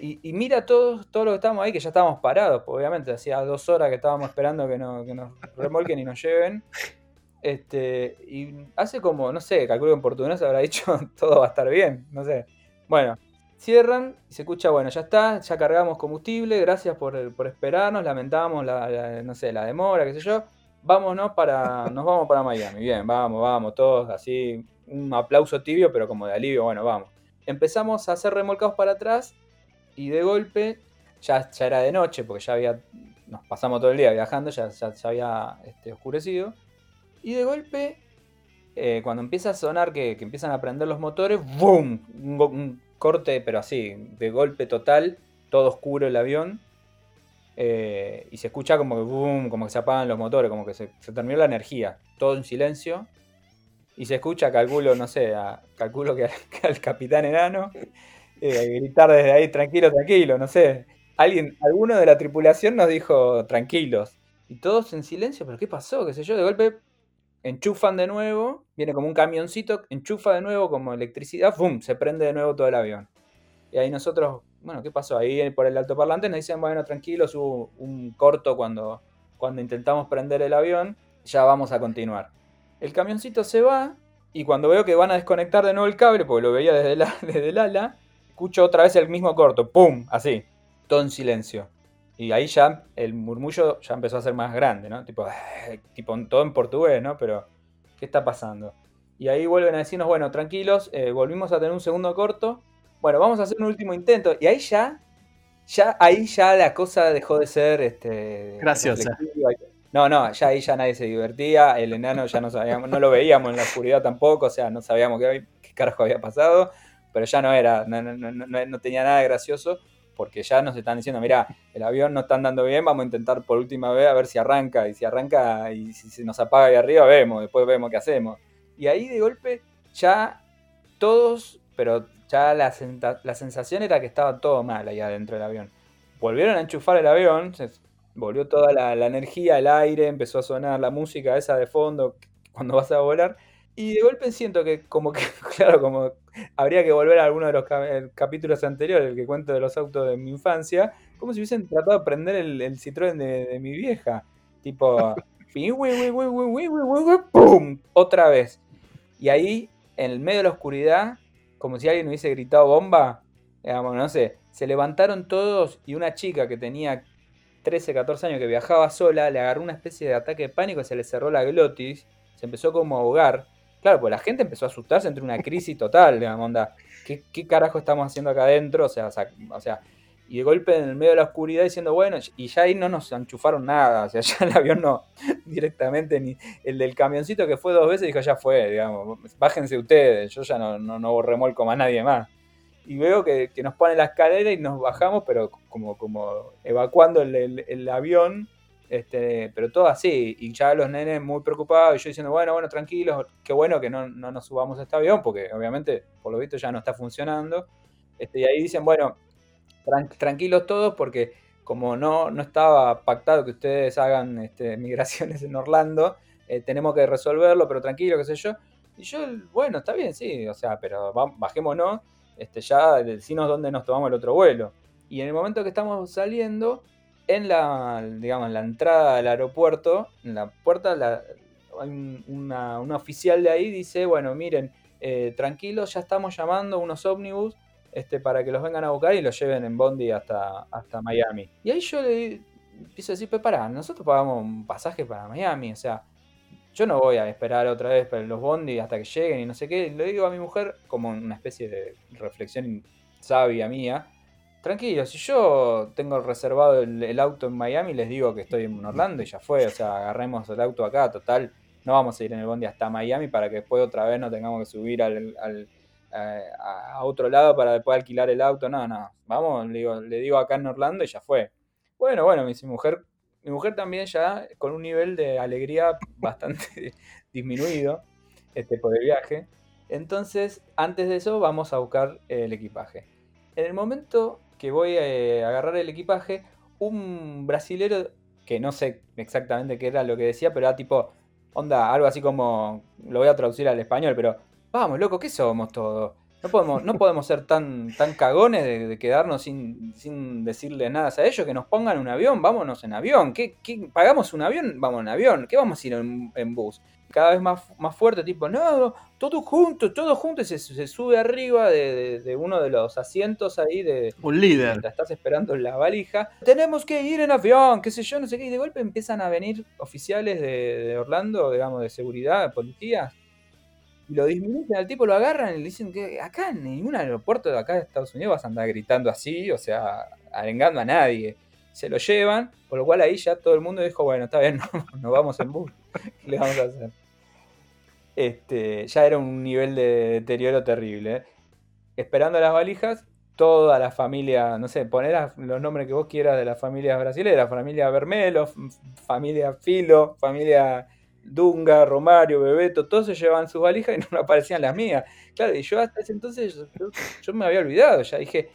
Y, mira todos todo lo que estábamos ahí, que ya estábamos parados, pues, obviamente, hacía dos horas que estábamos esperando que, no, que nos remolquen y nos lleven. Este, y hace como, no sé, calculo que en portugués habrá dicho todo va a estar bien, no sé. Bueno, Cierran y se escucha, bueno, ya está, ya cargamos combustible, gracias por, esperarnos, lamentamos la, no sé, la demora, qué sé yo. Vámonos para, nos vamos para Miami. Bien, vamos, vamos, todos así, un aplauso tibio, pero como de alivio, bueno, vamos. Empezamos a hacer remolcados para atrás y de golpe, ya, ya era de noche, porque ya había, nos pasamos todo el día viajando, ya, ya, había este, oscurecido. Y de golpe, eh, cuando empieza a sonar que, empiezan a prender los motores, ¡boom! Un, corte, pero así, de golpe total, todo oscuro el avión. Eh, y se escucha como que boom, como que se apagan los motores, como que se, terminó la energía, todo en silencio. Y se escucha, calculo, no sé, calculo que, al capitán enano eh, gritar desde ahí, tranquilo, tranquilo, no sé. Alguien, alguno de la tripulación nos dijo tranquilos. Y todos en silencio, pero ¿qué pasó? ¿Qué sé yo? De golpe enchufan de nuevo, viene como un camioncito, enchufa de nuevo como electricidad, ¡fum! Se prende de nuevo todo el avión. Y ahí nosotros, bueno, ¿qué pasó? Ahí por el altoparlante nos dicen, bueno, tranquilos, hubo un corto cuando, cuando intentamos prender el avión, ya vamos a continuar. El camioncito se va y cuando veo que van a desconectar de nuevo el cable, porque lo veía desde, la, desde el ala, escucho otra vez el mismo corto, ¡pum! Así, todo en silencio. Y ahí ya el murmullo ya empezó a ser más grande, ¿no? Tipo, tipo todo en portugués, ¿no? Pero, ¿qué está pasando? Y ahí vuelven a decirnos, bueno, tranquilos, eh, volvimos a tener un segundo corto. Bueno, vamos a hacer un último intento. Y ahí ya, ya, ahí ya la cosa dejó de ser este, graciosa. No, no, ya ahí ya nadie se divertía, el enano ya no sabíamos, no lo veíamos en la oscuridad tampoco, o sea, no sabíamos qué, qué carajo había pasado, pero ya no era, no, no, no, no tenía nada gracioso porque ya nos están diciendo, mira, el avión no está andando bien, vamos a intentar por última vez a ver si arranca, y si arranca y si se nos apaga ahí arriba, vemos, después vemos qué hacemos. Y ahí de golpe ya todos, pero ya la, la sensación era que estaba todo mal ahí adentro del avión. Volvieron a enchufar el avión, volvió toda la, la energía, el aire, empezó a sonar la música esa de fondo cuando vas a volar. Y de golpe siento que como que, claro, como habría que volver a alguno de los capítulos anteriores, el que cuento de los autos de mi infancia, como si hubiesen tratado de prender el, el Citroën de, mi vieja. Tipo, ¡pum! Otra vez. Y ahí, en el medio de la oscuridad, como si alguien hubiese gritado bomba, digamos, no sé, se levantaron todos y una chica que tenía 13, 14 años que viajaba sola, le agarró una especie de ataque de pánico, se le cerró la glotis, se empezó como a ahogar Claro, pues la gente empezó a asustarse entre una crisis total, de onda, ¿qué, ¿qué, carajo estamos haciendo acá adentro? O sea, o sea, y de golpe en el medio de la oscuridad diciendo, bueno, y ya ahí no nos enchufaron nada, o sea, ya el avión no, directamente, ni el del camioncito que fue dos veces dijo, ya fue, digamos, bájense ustedes, yo ya no, no, no remolco más nadie más. Y veo que, nos ponen la escalera y nos bajamos, pero como, como evacuando el, el avión este, pero todo así, y ya los nenes muy preocupados, y yo diciendo, bueno, bueno, tranquilos, qué bueno que no, nos subamos a este avión, porque obviamente, por lo visto, ya no está funcionando. Este, y ahí dicen, bueno, tranquilos todos, porque como no, no estaba pactado que ustedes hagan este, migraciones en Orlando, eh, tenemos que resolverlo, pero tranquilo, qué sé yo. Y yo, bueno, está bien, sí, o sea, pero bajémonos, este, ya decinos dónde nos tomamos el otro vuelo. Y en el momento que estamos saliendo, en la, digamos, en la entrada del aeropuerto, en la puerta, hay una, oficial de ahí dice, bueno, miren, eh, tranquilos, ya estamos llamando unos ómnibus este, para que los vengan a buscar y los lleven en Bondi hasta, hasta Miami. Y ahí yo le empiezo a decir, pero pará, nosotros pagamos un pasaje para Miami, o sea, yo no voy a esperar otra vez para los Bondi hasta que lleguen y no sé qué. Le digo a mi mujer, como una especie de reflexión sabia mía, tranquilo, si yo tengo reservado el, auto en Miami, les digo que estoy en Orlando y ya fue, o sea, agarremos el auto acá, total, no vamos a ir en el bondi hasta Miami para que después otra vez no tengamos que subir al, a, otro lado para después alquilar el auto, no, no, vamos, le digo, le digo acá en Orlando y ya fue. Bueno, bueno, mi mujer, mi mujer también ya con un nivel de alegría bastante disminuido este, por el viaje. Entonces, antes de eso, vamos a buscar el equipaje. En el momento que voy eh, a agarrar el equipaje, un brasilero, que no sé exactamente qué era lo que decía, pero era tipo, onda, algo así como, lo voy a traducir al español, pero vamos, loco, ¿qué somos todos? No podemos, no podemos ser tan, tan cagones de, quedarnos sin, sin, decirle nada a ellos, que nos pongan un avión, vámonos en avión. ¿Qué, pagamos un avión? Vamos en avión. ¿Qué vamos a ir en, bus? Cada vez más, más fuerte, tipo, no, todos juntos, todos juntos, se, se sube arriba de, uno de los asientos ahí de... Un líder. Mientras estás esperando la valija. Tenemos que ir en avión, qué sé yo, no sé qué. Y de golpe empiezan a venir oficiales de, Orlando, digamos, de seguridad, policía. Y lo disminuyen al tipo, lo agarran y le dicen que acá en ningún aeropuerto de acá de Estados Unidos vas a andar gritando así, o sea, arengando a nadie. Se lo llevan, por lo cual ahí ya todo el mundo dijo, bueno, está bien, nos vamos en bus. ¿Qué le vamos a hacer? Este, ya era un nivel de deterioro terrible. ¿eh? Esperando las valijas, toda la familia, no sé, poner los nombres que vos quieras de las familias brasileñas, familia Vermelo, familia Filo, familia Dunga, Romario, Bebeto, todos se llevaban sus valijas y no aparecían las mías. Claro, y yo hasta ese entonces yo, me había olvidado, ya dije,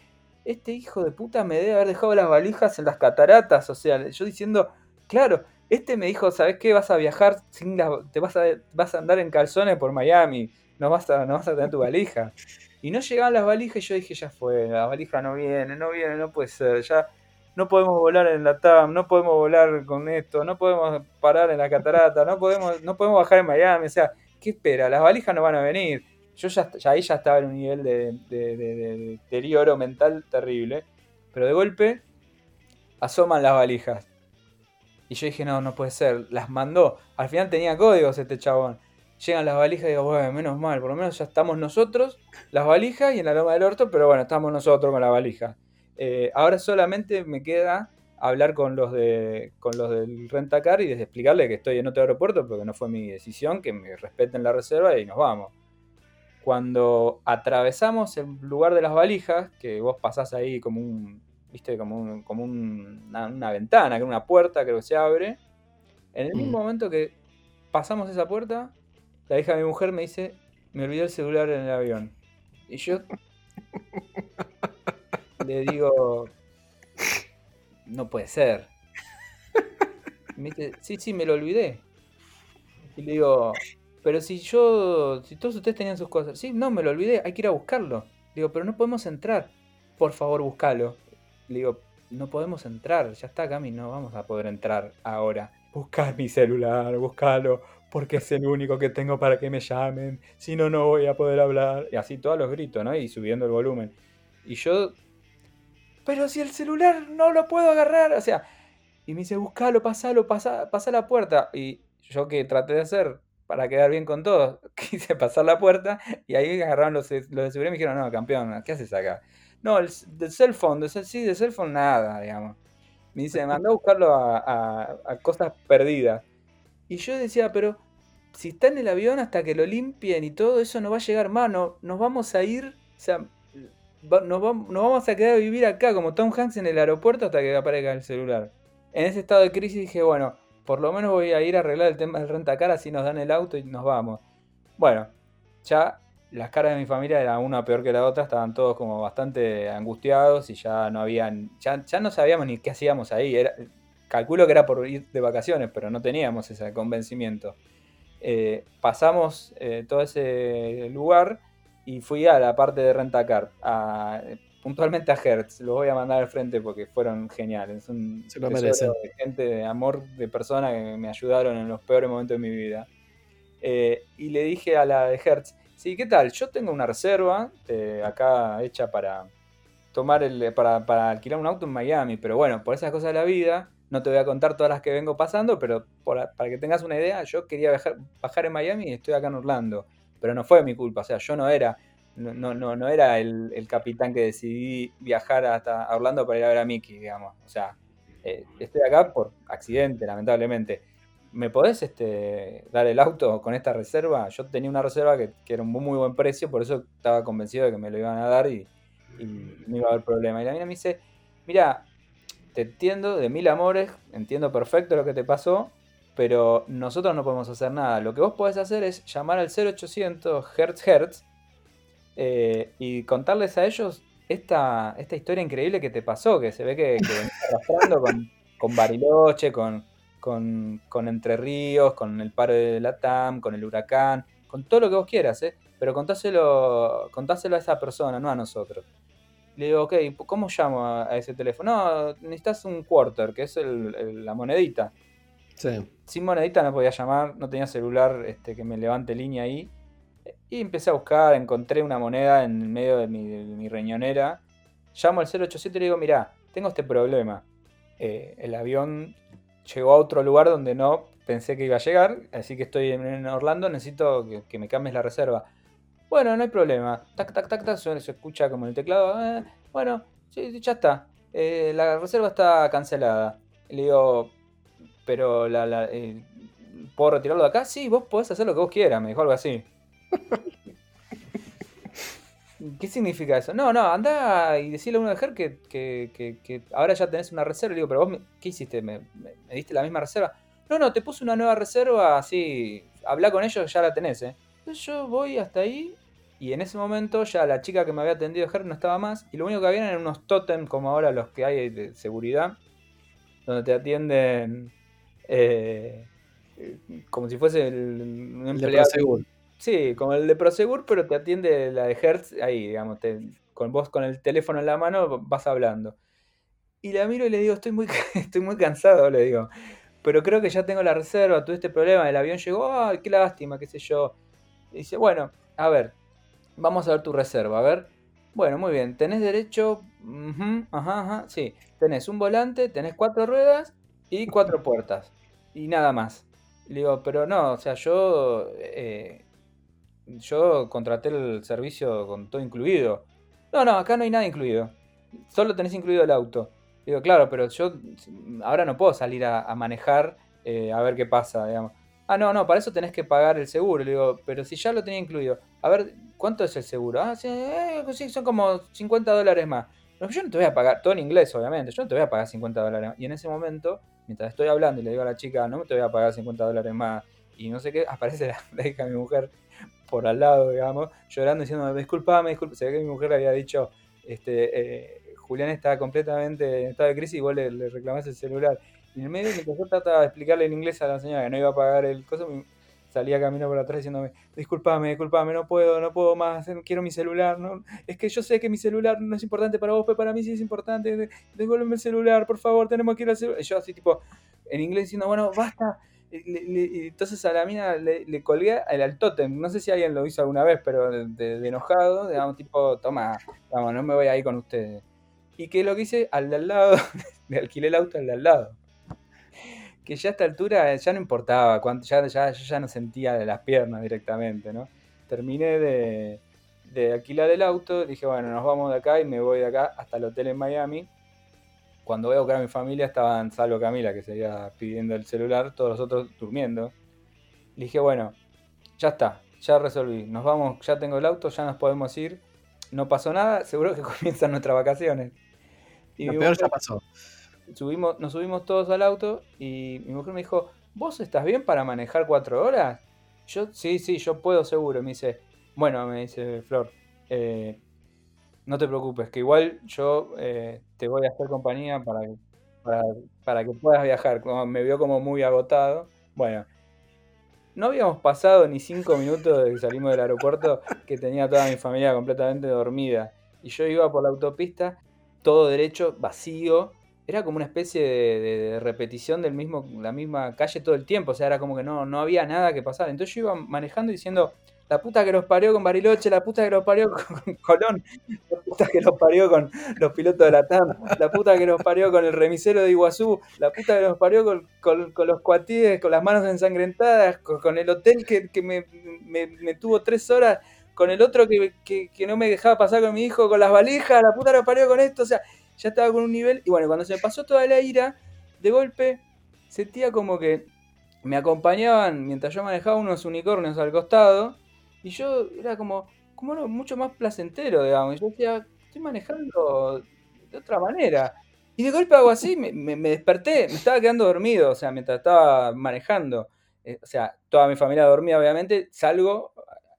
este hijo de puta me debe haber dejado las valijas en las cataratas, o sea, yo diciendo, claro, este me dijo, ¿sabes qué? Vas a viajar sin te vas a, vas a andar en calzones por Miami, no vas a, no vas a tener tu valija. Y no llegaban las valijas y yo dije, ya fue, la valija no viene, no viene, no puede ser, ya no podemos volar en la TAM, no podemos volar con esto, no podemos parar en la catarata, no podemos, no podemos bajar en Miami, o sea, ¿qué espera? Las valijas no van a venir. Yo ya, ya ahí ya estaba en un nivel de, de deterioro mental terrible, pero de golpe asoman las valijas y yo dije, no, no puede ser. Las mandó. Al final tenía códigos este chabón. Llegan las valijas y digo, bueno, menos mal. Por lo menos ya estamos nosotros, las valijas y en la loma del orto, pero bueno, estamos nosotros con la valija. Eh, ahora solamente me queda hablar con los de con los del rentacar y explicarle que estoy en otro aeropuerto porque no fue mi decisión, que me respeten la reserva y nos vamos. Cuando atravesamos el lugar de las valijas, que vos pasás ahí como un, viste, como, como una, ventana, que una puerta, creo que se abre. En el mismo mm. momento que pasamos esa puerta, la hija de mi mujer me dice, me olvidé el celular en el avión. Y yo le digo, no puede ser. me dice, sí, sí, me lo olvidé. Y le digo, pero si yo, si todos ustedes tenían sus cosas, sí, no, me lo olvidé, hay que ir a buscarlo. Digo, pero no podemos entrar. Por favor, búscalo le digo, no podemos entrar, ya está Cami, no vamos a poder entrar ahora. Buscar mi celular, buscalo, porque es el único que tengo para que me llamen, si no, no voy a poder hablar. Y así todos los gritos, ¿no? Y subiendo el volumen. Y yo, pero si el celular no lo puedo agarrar, o sea, y me dice, buscalo, pasalo, pasa, pasa la puerta. Y yo que traté de hacer para quedar bien con todos, quise pasar la puerta y ahí agarraron los, los de seguridad y me dijeron, no, campeón, ¿qué haces acá? No, el, del cell phone, de, sí, de cell phone nada, digamos. Me dice, me mandó a buscarlo a, cosas perdidas. Y yo decía, pero si está en el avión hasta que lo limpien y todo eso no va a llegar más, nos vamos a ir, o sea, nos, vamos a quedar a vivir acá como Tom Hanks en el aeropuerto hasta que aparezca el celular. En ese estado de crisis dije, bueno, por lo menos voy a ir a arreglar el tema del rentacar, así nos dan el auto y nos vamos. Bueno, ya las caras de mi familia eran una peor que la otra, estaban todos como bastante angustiados y ya no habían, ya, no sabíamos ni qué hacíamos ahí. Era, calculo que era por ir de vacaciones, pero no teníamos ese convencimiento. Eh, pasamos eh, todo ese lugar y fui a la parte de Rentacar, a, puntualmente a Hertz. Los voy a mandar al frente porque fueron geniales. Un Se lo merecen. De gente de amor, de personas que me ayudaron en los peores momentos de mi vida. Eh, y le dije a la de Hertz, Sí, ¿qué tal? Yo tengo una reserva eh, acá hecha para tomar el, para, alquilar un auto en Miami, pero bueno, por esas cosas de la vida, no te voy a contar todas las que vengo pasando, pero para que tengas una idea, yo quería bajar, bajar en Miami y estoy acá en Orlando, pero no fue mi culpa, o sea, yo no era, no, no, no era el, capitán que decidí viajar hasta Orlando para ir a ver a Mickey, digamos, o sea, eh, estoy acá por accidente, lamentablemente. ¿Me podés este, dar el auto con esta reserva? Yo tenía una reserva que, era un muy, buen precio, por eso estaba convencido de que me lo iban a dar y, no iba a haber problema. Y la mina me dice, mira, te entiendo de mil amores, entiendo perfecto lo que te pasó, pero nosotros no podemos hacer nada. Lo que vos podés hacer es llamar al 0800 Hertz Hertz eh, y contarles a ellos esta, historia increíble que te pasó, que se ve que, que arrastrando con, con Bariloche, con, con, Entre Ríos, con el paro de la TAM, con el huracán, con todo lo que vos quieras, ¿eh? Pero contáselo, contáselo a esa persona, no a nosotros. Le digo, ok, ¿cómo llamo a, ese teléfono? No, necesitas un quarter, que es la monedita. Sin monedita no podía llamar, no tenía celular este, que me levante línea ahí. Y empecé a buscar, encontré una moneda en medio de mi, riñonera. Llamo al 087 y le digo, mira, tengo este problema. Eh, el avión llegó a otro lugar donde no pensé que iba a llegar, así que estoy en Orlando, necesito que, me cambies la reserva. Bueno, no hay problema. Tac, tac, tac, tac, se escucha como el teclado. Eh, bueno, sí, ya está. Eh, la reserva está cancelada. Le digo, pero la, eh, ¿puedo retirarlo de acá? Sí, vos podés hacer lo que vos quieras, me dijo algo así. ¿Qué significa eso? No, no, anda y decirle a uno de Ger que, que, ahora ya tenés una reserva. Le digo, pero vos, ¿qué hiciste? ¿Me, diste la misma reserva? No, no, te puse una nueva reserva, así, habla con ellos, ya la tenés, ¿eh? Entonces yo voy hasta ahí y en ese momento ya la chica que me había atendido Ger no estaba más y lo único que había eran unos totem como ahora los que hay de seguridad, donde te atienden eh, como si fuese el, un empleado. Sí, como el de Prosegur, pero te atiende la de Hertz ahí, digamos, con vos con el teléfono en la mano vas hablando. Y la miro y le digo, estoy muy, estoy muy cansado, le digo. Pero creo que ya tengo la reserva, tuve este problema, el avión llegó, ay, qué lástima, qué sé yo. Dice, bueno, a ver, vamos a ver tu reserva, a ver. Bueno, muy bien, tenés derecho, ajá, ajá, sí, tenés un volante, tenés cuatro ruedas y cuatro puertas. Y nada más. Le digo, pero no, o sea, yo eh, yo contraté el servicio con todo incluido. No, no, acá no hay nada incluido. Solo tenés incluido el auto. Digo, claro, pero yo ahora no puedo salir a, manejar eh, a ver qué pasa, digamos. Ah, no, no, para eso tenés que pagar el seguro. Le digo, pero si ya lo tenía incluido. A ver, ¿cuánto es el seguro? Ah, sí, eh, son como 50 dólares más. yo no te voy a pagar, todo en inglés, obviamente. Yo no te voy a pagar 50 dólares más. Y en ese momento, mientras estoy hablando y le digo a la chica, no te voy a pagar 50 dólares más. Y no sé qué, aparece la hija de mi mujer por al lado, digamos, llorando, diciendo, disculpame, disculpame. Se ve que mi mujer había dicho, este, eh, Julián está completamente en estado de crisis y vos le, reclamás el celular. Y el medio, mientras yo trataba de explicarle en inglés a la señora que no iba a pagar el coso, salía camino por atrás diciéndome, disculpame, disculpame, no puedo, no puedo más, quiero mi celular, no, es que yo sé que mi celular no es importante para vos, pero para mí sí es importante, devuélveme el celular, por favor, tenemos que ir al celular. Y yo así tipo, en inglés diciendo, bueno, basta, entonces a la mina le, colgué el, al tótem. No sé si alguien lo hizo alguna vez, pero de, enojado, digamos, tipo, toma, vamos, no me voy a ir con ustedes. Y que lo que hice al de al lado, le alquilé el auto al de al lado. Que ya a esta altura ya no importaba, cuánto, ya, ya, ya no sentía de las piernas directamente, ¿no? Terminé de, de alquilar el auto, dije, bueno, nos vamos de acá y me voy de acá hasta el hotel en Miami cuando veo que a mi familia estaban salvo Camila, que seguía pidiendo el celular, todos los otros durmiendo. Le dije, bueno, ya está, ya resolví, nos vamos, ya tengo el auto, ya nos podemos ir. No pasó nada, seguro que comienzan nuestras vacaciones. Y Lo peor ya pasó. Subimos, nos subimos todos al auto y mi mujer me dijo, ¿vos estás bien para manejar cuatro horas? Yo, sí, sí, yo puedo seguro. Me dice, bueno, me dice Flor, eh, no te preocupes, que igual yo eh, te voy a hacer compañía para, para, que puedas viajar. me vio como muy agotado. Bueno, no habíamos pasado ni cinco minutos de que salimos del aeropuerto que tenía toda mi familia completamente dormida. Y yo iba por la autopista, todo derecho, vacío. Era como una especie de, repetición del mismo, la misma calle todo el tiempo. O sea, era como que no, no había nada que pasar. Entonces yo iba manejando diciendo, la puta que los parió con Bariloche, la puta que los parió con Colón, la puta que los parió con los pilotos de la TAM, la puta que los parió con el remisero de Iguazú, la puta que los parió con, los cuatíes, con las manos ensangrentadas, con, el hotel que, me, tuvo tres horas, con el otro que, no me dejaba pasar con mi hijo, con las valijas, la puta que los parió con esto, o sea, ya estaba con un nivel. Y bueno, cuando se me pasó toda la ira, de golpe sentía como que me acompañaban mientras yo manejaba unos unicornios al costado y yo era como, como mucho más placentero, digamos. Y yo decía, estoy manejando de otra manera. Y de golpe hago así, me, desperté, me estaba quedando dormido, o sea, mientras estaba manejando. Eh, o sea, toda mi familia dormía, obviamente, salgo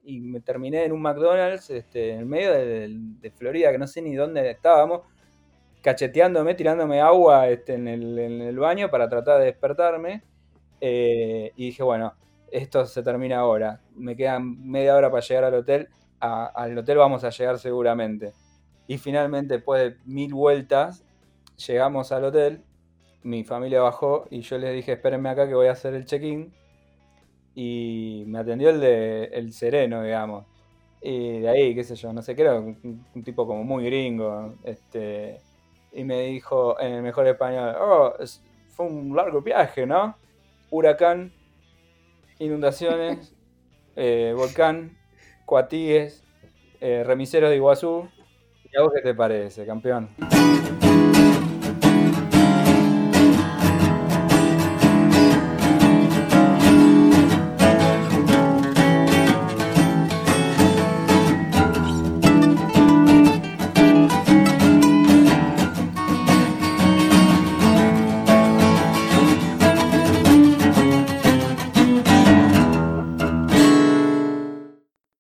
y me terminé en un McDonald's este, en el medio de, Florida, que no sé ni dónde estábamos, cacheteándome, tirándome agua este, en, el, en, el, baño para tratar de despertarme. Eh, y dije, bueno, esto se termina ahora. Me quedan media hora para llegar al hotel. al hotel vamos a llegar seguramente. Y finalmente, después de mil vueltas, llegamos al hotel. mi familia bajó y yo les dije, espérenme acá que voy a hacer el check-in. Y me atendió el de el sereno, digamos. Y de ahí, qué sé yo, no sé, qué era un, tipo como muy gringo. Este, y me dijo en el mejor español, oh, fue un largo viaje, ¿no? Huracán, inundaciones, eh, volcán, cuatíes, eh, remiseros de Iguazú. ¿Y a vos qué te parece, campeón?